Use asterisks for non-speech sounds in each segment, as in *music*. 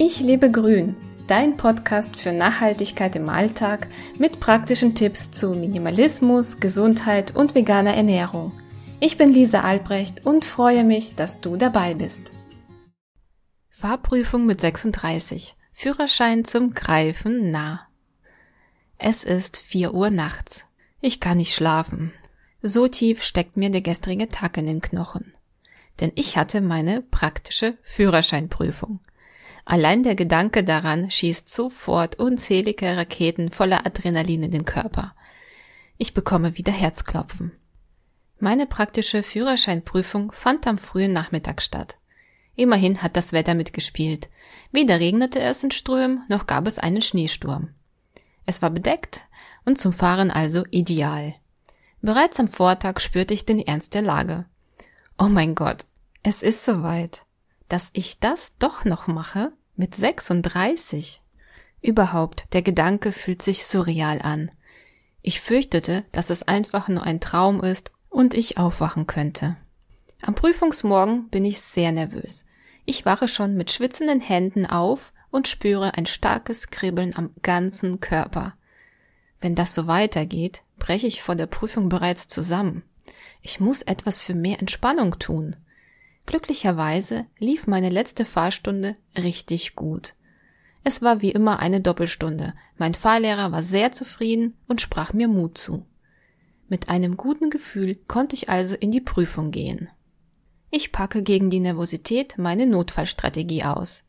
Ich lebe grün, dein Podcast für Nachhaltigkeit im Alltag mit praktischen Tipps zu Minimalismus, Gesundheit und veganer Ernährung. Ich bin Lisa Albrecht und freue mich, dass du dabei bist. Fahrprüfung mit 36. Führerschein zum Greifen nah. Es ist 4 Uhr nachts. Ich kann nicht schlafen. So tief steckt mir der gestrige Tag in den Knochen. Denn ich hatte meine praktische Führerscheinprüfung. Allein der Gedanke daran schießt sofort unzählige Raketen voller Adrenalin in den Körper. Ich bekomme wieder Herzklopfen. Meine praktische Führerscheinprüfung fand am frühen Nachmittag statt. Immerhin hat das Wetter mitgespielt. Weder regnete es in Strömen, noch gab es einen Schneesturm. Es war bedeckt und zum Fahren also ideal. Bereits am Vortag spürte ich den Ernst der Lage. Oh mein Gott, es ist soweit. Dass ich das doch noch mache? Mit 36? Überhaupt, der Gedanke fühlt sich surreal an. Ich fürchtete, dass es einfach nur ein Traum ist und ich aufwachen könnte. Am Prüfungsmorgen bin ich sehr nervös. Ich wache schon mit schwitzenden Händen auf und spüre ein starkes Kribbeln am ganzen Körper. Wenn das so weitergeht, breche ich vor der Prüfung bereits zusammen. Ich muss etwas für mehr Entspannung tun. Glücklicherweise lief meine letzte Fahrstunde richtig gut. Es war wie immer eine Doppelstunde. Mein Fahrlehrer war sehr zufrieden und sprach mir Mut zu. Mit einem guten Gefühl konnte ich also in die Prüfung gehen. Ich packe gegen die Nervosität meine Notfallstrategie aus.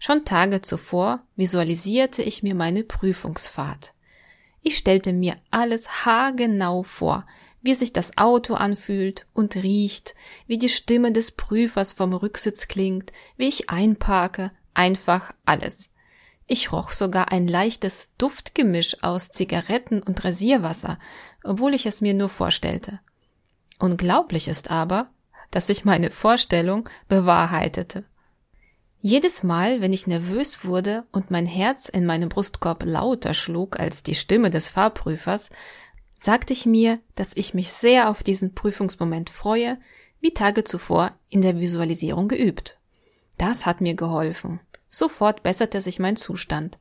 Schon Tage zuvor visualisierte ich mir meine Prüfungsfahrt. Ich stellte mir alles haargenau vor, wie sich das Auto anfühlt und riecht, wie die Stimme des Prüfers vom Rücksitz klingt, wie ich einparke, einfach alles. Ich roch sogar ein leichtes Duftgemisch aus Zigaretten und Rasierwasser, obwohl ich es mir nur vorstellte. Unglaublich ist aber, dass sich meine Vorstellung bewahrheitete. Jedes Mal, wenn ich nervös wurde und mein Herz in meinem Brustkorb lauter schlug als die Stimme des Fahrprüfers, sagte ich mir, dass ich mich sehr auf diesen Prüfungsmoment freue, wie Tage zuvor in der Visualisierung geübt. Das hat mir geholfen. Sofort besserte sich mein Zustand.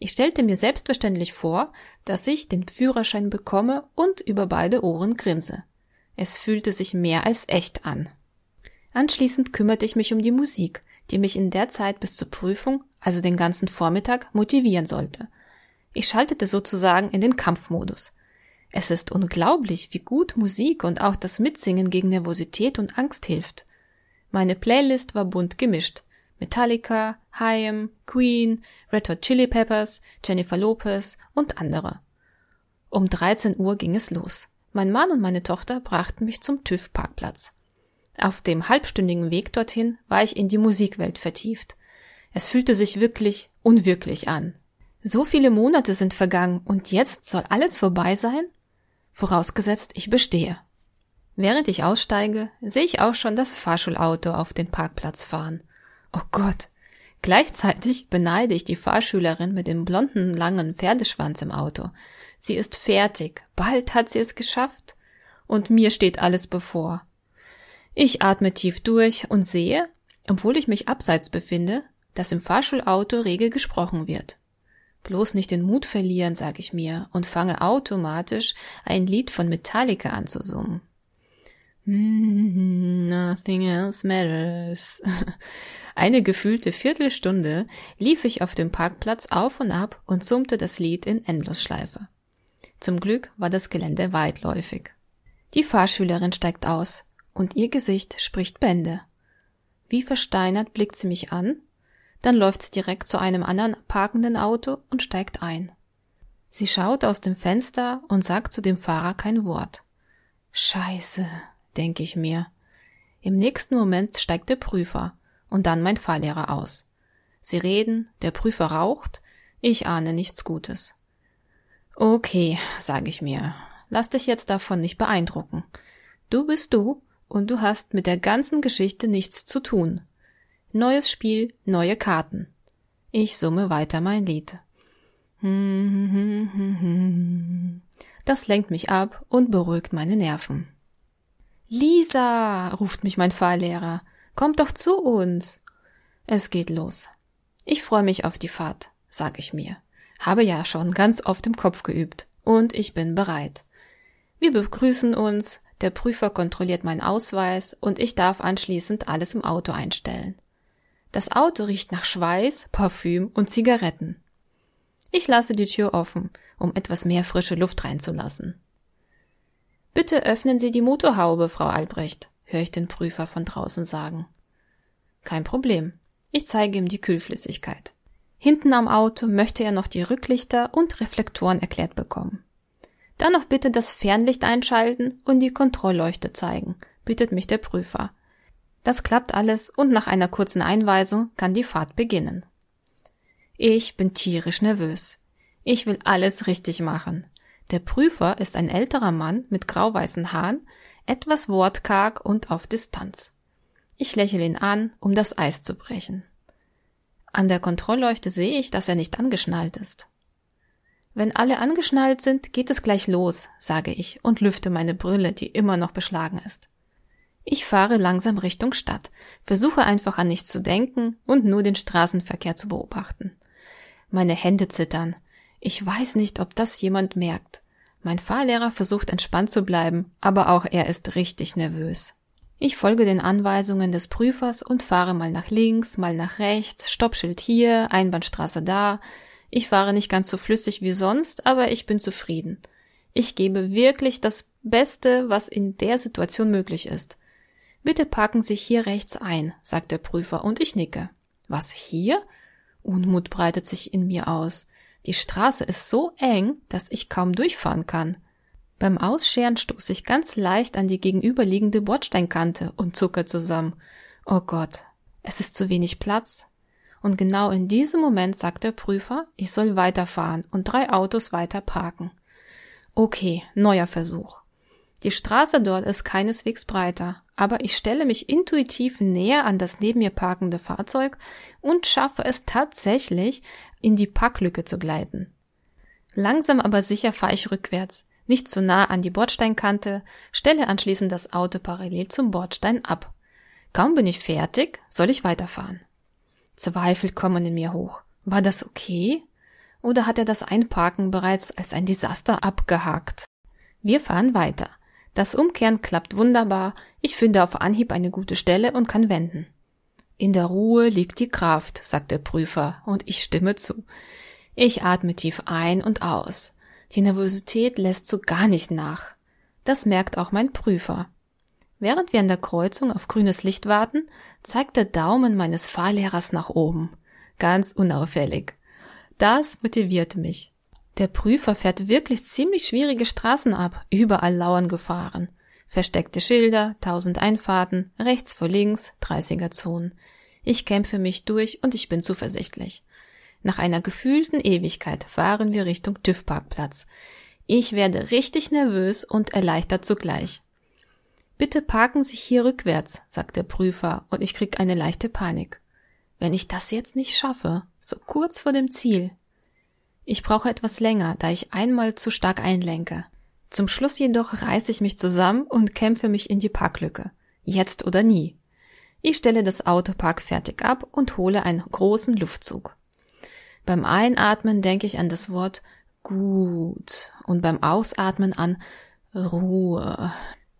Ich stellte mir selbstverständlich vor, dass ich den Führerschein bekomme und über beide Ohren grinse. Es fühlte sich mehr als echt an. Anschließend kümmerte ich mich um die Musik, die mich in der Zeit bis zur Prüfung, also den ganzen Vormittag, motivieren sollte. Ich schaltete sozusagen in den Kampfmodus. Es ist unglaublich, wie gut Musik und auch das Mitsingen gegen Nervosität und Angst hilft. Meine Playlist war bunt gemischt. Metallica, Haim, Queen, Red Hot Chili Peppers, Jennifer Lopez und andere. Um 13 Uhr ging es los. Mein Mann und meine Tochter brachten mich zum TÜV-Parkplatz. Auf dem halbstündigen Weg dorthin war ich in die Musikwelt vertieft. Es fühlte sich wirklich unwirklich an. So viele Monate sind vergangen und jetzt soll alles vorbei sein? Vorausgesetzt ich bestehe. Während ich aussteige, sehe ich auch schon das Fahrschulauto auf den Parkplatz fahren. Oh Gott. Gleichzeitig beneide ich die Fahrschülerin mit dem blonden, langen Pferdeschwanz im Auto. Sie ist fertig. Bald hat sie es geschafft. Und mir steht alles bevor. Ich atme tief durch und sehe, obwohl ich mich abseits befinde, dass im Fahrschulauto rege gesprochen wird. Bloß nicht den Mut verlieren, sag ich mir, und fange automatisch ein Lied von Metallica an zu summen. Nothing else matters. *laughs* Eine gefühlte Viertelstunde lief ich auf dem Parkplatz auf und ab und summte das Lied in Endlosschleife. Zum Glück war das Gelände weitläufig. Die Fahrschülerin steigt aus und ihr Gesicht spricht Bände. Wie versteinert blickt sie mich an dann läuft sie direkt zu einem anderen parkenden Auto und steigt ein. Sie schaut aus dem Fenster und sagt zu dem Fahrer kein Wort. Scheiße, denke ich mir. Im nächsten Moment steigt der Prüfer und dann mein Fahrlehrer aus. Sie reden, der Prüfer raucht, ich ahne nichts Gutes. Okay, sage ich mir, lass dich jetzt davon nicht beeindrucken. Du bist du und du hast mit der ganzen Geschichte nichts zu tun. Neues Spiel, neue Karten. Ich summe weiter mein Lied. Das lenkt mich ab und beruhigt meine Nerven. Lisa, ruft mich mein Fahrlehrer, komm doch zu uns. Es geht los. Ich freue mich auf die Fahrt, sag ich mir. Habe ja schon ganz oft im Kopf geübt. Und ich bin bereit. Wir begrüßen uns, der Prüfer kontrolliert meinen Ausweis und ich darf anschließend alles im Auto einstellen. Das Auto riecht nach Schweiß, Parfüm und Zigaretten. Ich lasse die Tür offen, um etwas mehr frische Luft reinzulassen. Bitte öffnen Sie die Motorhaube, Frau Albrecht, höre ich den Prüfer von draußen sagen. Kein Problem. Ich zeige ihm die Kühlflüssigkeit. Hinten am Auto möchte er noch die Rücklichter und Reflektoren erklärt bekommen. Dann noch bitte das Fernlicht einschalten und die Kontrollleuchte zeigen, bittet mich der Prüfer. Das klappt alles und nach einer kurzen Einweisung kann die Fahrt beginnen. Ich bin tierisch nervös. Ich will alles richtig machen. Der Prüfer ist ein älterer Mann mit grauweißen Haaren, etwas wortkarg und auf Distanz. Ich lächle ihn an, um das Eis zu brechen. An der Kontrollleuchte sehe ich, dass er nicht angeschnallt ist. Wenn alle angeschnallt sind, geht es gleich los, sage ich und lüfte meine Brille, die immer noch beschlagen ist. Ich fahre langsam Richtung Stadt, versuche einfach an nichts zu denken und nur den Straßenverkehr zu beobachten. Meine Hände zittern. Ich weiß nicht, ob das jemand merkt. Mein Fahrlehrer versucht entspannt zu bleiben, aber auch er ist richtig nervös. Ich folge den Anweisungen des Prüfers und fahre mal nach links, mal nach rechts, Stoppschild hier, Einbahnstraße da. Ich fahre nicht ganz so flüssig wie sonst, aber ich bin zufrieden. Ich gebe wirklich das Beste, was in der Situation möglich ist. Bitte parken Sie hier rechts ein, sagt der Prüfer, und ich nicke. Was hier? Unmut breitet sich in mir aus. Die Straße ist so eng, dass ich kaum durchfahren kann. Beim Ausscheren stoße ich ganz leicht an die gegenüberliegende Bordsteinkante und zucke zusammen. Oh Gott, es ist zu wenig Platz. Und genau in diesem Moment sagt der Prüfer, ich soll weiterfahren und drei Autos weiter parken. Okay, neuer Versuch. Die Straße dort ist keineswegs breiter, aber ich stelle mich intuitiv näher an das neben mir parkende Fahrzeug und schaffe es tatsächlich, in die Parklücke zu gleiten. Langsam aber sicher fahre ich rückwärts, nicht zu nah an die Bordsteinkante, stelle anschließend das Auto parallel zum Bordstein ab. Kaum bin ich fertig, soll ich weiterfahren. Zweifel kommen in mir hoch. War das okay? Oder hat er das Einparken bereits als ein Desaster abgehakt? Wir fahren weiter. Das Umkehren klappt wunderbar, ich finde auf Anhieb eine gute Stelle und kann wenden. In der Ruhe liegt die Kraft, sagt der Prüfer, und ich stimme zu. Ich atme tief ein und aus. Die Nervosität lässt so gar nicht nach. Das merkt auch mein Prüfer. Während wir an der Kreuzung auf grünes Licht warten, zeigt der Daumen meines Fahrlehrers nach oben. Ganz unauffällig. Das motiviert mich. Der Prüfer fährt wirklich ziemlich schwierige Straßen ab, überall lauern Gefahren. Versteckte Schilder, tausend Einfahrten, rechts vor links, 30er Zonen. Ich kämpfe mich durch und ich bin zuversichtlich. Nach einer gefühlten Ewigkeit fahren wir Richtung TÜV-Parkplatz. Ich werde richtig nervös und erleichtert zugleich. Bitte parken Sie hier rückwärts, sagt der Prüfer, und ich krieg eine leichte Panik. Wenn ich das jetzt nicht schaffe, so kurz vor dem Ziel, ich brauche etwas länger, da ich einmal zu stark einlenke. Zum Schluss jedoch reiße ich mich zusammen und kämpfe mich in die Parklücke. Jetzt oder nie. Ich stelle das Auto parkfertig ab und hole einen großen Luftzug. Beim Einatmen denke ich an das Wort gut und beim Ausatmen an Ruhe.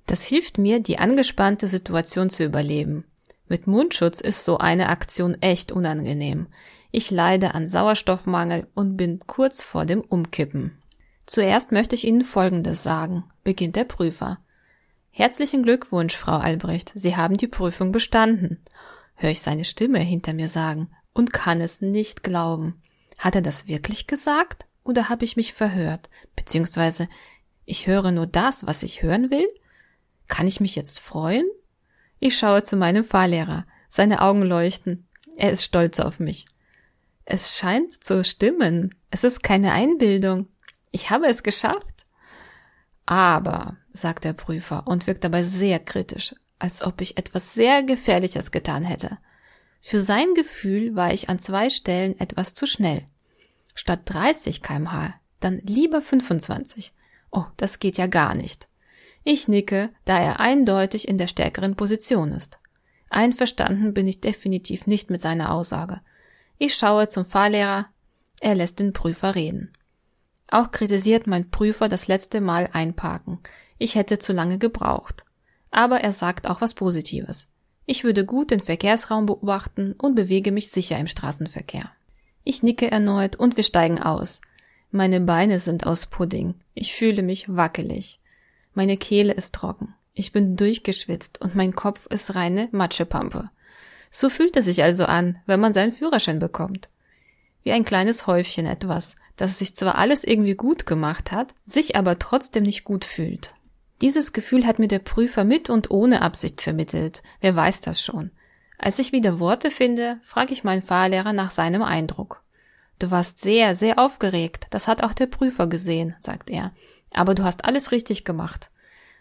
Das hilft mir, die angespannte Situation zu überleben. Mit Mundschutz ist so eine Aktion echt unangenehm. Ich leide an Sauerstoffmangel und bin kurz vor dem Umkippen. Zuerst möchte ich Ihnen Folgendes sagen, beginnt der Prüfer. Herzlichen Glückwunsch, Frau Albrecht, Sie haben die Prüfung bestanden. Hör ich seine Stimme hinter mir sagen und kann es nicht glauben. Hat er das wirklich gesagt oder habe ich mich verhört? Beziehungsweise ich höre nur das, was ich hören will? Kann ich mich jetzt freuen? Ich schaue zu meinem Fahrlehrer. Seine Augen leuchten. Er ist stolz auf mich. Es scheint zu stimmen. Es ist keine Einbildung. Ich habe es geschafft. Aber, sagt der Prüfer und wirkt dabei sehr kritisch, als ob ich etwas sehr Gefährliches getan hätte. Für sein Gefühl war ich an zwei Stellen etwas zu schnell. Statt 30 kmh, dann lieber 25. Oh, das geht ja gar nicht. Ich nicke, da er eindeutig in der stärkeren Position ist. Einverstanden bin ich definitiv nicht mit seiner Aussage. Ich schaue zum Fahrlehrer. Er lässt den Prüfer reden. Auch kritisiert mein Prüfer das letzte Mal einparken. Ich hätte zu lange gebraucht. Aber er sagt auch was Positives. Ich würde gut den Verkehrsraum beobachten und bewege mich sicher im Straßenverkehr. Ich nicke erneut und wir steigen aus. Meine Beine sind aus Pudding. Ich fühle mich wackelig. Meine Kehle ist trocken. Ich bin durchgeschwitzt und mein Kopf ist reine Matschepampe. So fühlt es sich also an, wenn man seinen Führerschein bekommt. Wie ein kleines Häufchen etwas, das sich zwar alles irgendwie gut gemacht hat, sich aber trotzdem nicht gut fühlt. Dieses Gefühl hat mir der Prüfer mit und ohne Absicht vermittelt. Wer weiß das schon. Als ich wieder Worte finde, frage ich meinen Fahrlehrer nach seinem Eindruck. Du warst sehr, sehr aufgeregt. Das hat auch der Prüfer gesehen, sagt er. Aber du hast alles richtig gemacht.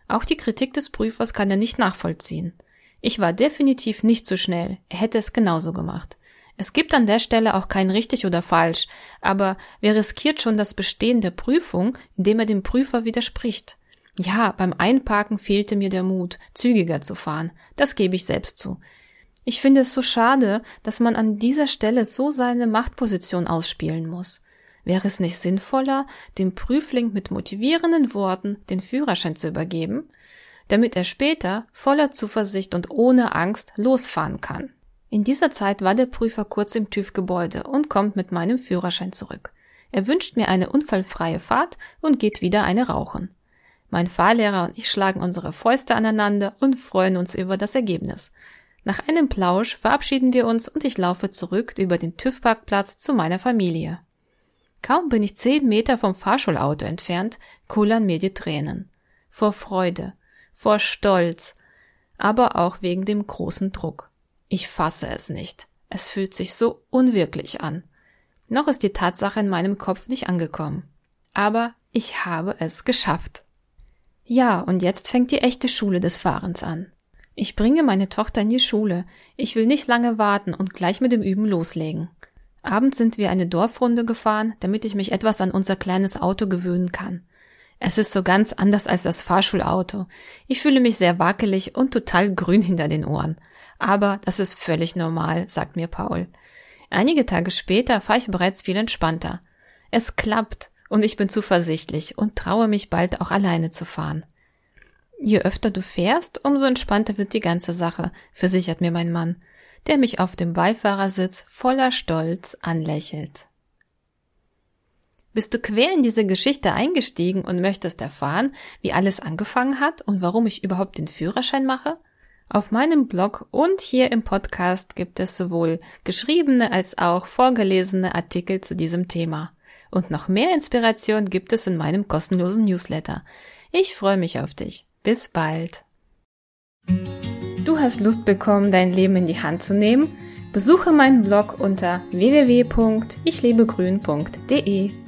Auch die Kritik des Prüfers kann er nicht nachvollziehen. Ich war definitiv nicht zu schnell. Er hätte es genauso gemacht. Es gibt an der Stelle auch kein richtig oder falsch, aber wer riskiert schon das Bestehen der Prüfung, indem er dem Prüfer widerspricht? Ja, beim Einparken fehlte mir der Mut, zügiger zu fahren. Das gebe ich selbst zu. Ich finde es so schade, dass man an dieser Stelle so seine Machtposition ausspielen muss. Wäre es nicht sinnvoller, dem Prüfling mit motivierenden Worten den Führerschein zu übergeben? Damit er später voller Zuversicht und ohne Angst losfahren kann. In dieser Zeit war der Prüfer kurz im TÜV-Gebäude und kommt mit meinem Führerschein zurück. Er wünscht mir eine unfallfreie Fahrt und geht wieder eine rauchen. Mein Fahrlehrer und ich schlagen unsere Fäuste aneinander und freuen uns über das Ergebnis. Nach einem Plausch verabschieden wir uns und ich laufe zurück über den TÜV-Parkplatz zu meiner Familie. Kaum bin ich zehn Meter vom Fahrschulauto entfernt, kullern mir die Tränen. Vor Freude, vor Stolz, aber auch wegen dem großen Druck. Ich fasse es nicht. Es fühlt sich so unwirklich an. Noch ist die Tatsache in meinem Kopf nicht angekommen. Aber ich habe es geschafft. Ja, und jetzt fängt die echte Schule des Fahrens an. Ich bringe meine Tochter in die Schule. Ich will nicht lange warten und gleich mit dem Üben loslegen. Abends sind wir eine Dorfrunde gefahren, damit ich mich etwas an unser kleines Auto gewöhnen kann. Es ist so ganz anders als das Fahrschulauto. Ich fühle mich sehr wackelig und total grün hinter den Ohren. Aber das ist völlig normal, sagt mir Paul. Einige Tage später fahre ich bereits viel entspannter. Es klappt und ich bin zuversichtlich und traue mich bald auch alleine zu fahren. Je öfter du fährst, umso entspannter wird die ganze Sache, versichert mir mein Mann, der mich auf dem Beifahrersitz voller Stolz anlächelt. Bist du quer in diese Geschichte eingestiegen und möchtest erfahren, wie alles angefangen hat und warum ich überhaupt den Führerschein mache? Auf meinem Blog und hier im Podcast gibt es sowohl geschriebene als auch vorgelesene Artikel zu diesem Thema. Und noch mehr Inspiration gibt es in meinem kostenlosen Newsletter. Ich freue mich auf dich. Bis bald. Du hast Lust bekommen, dein Leben in die Hand zu nehmen? Besuche meinen Blog unter www.ichlebegrün.de.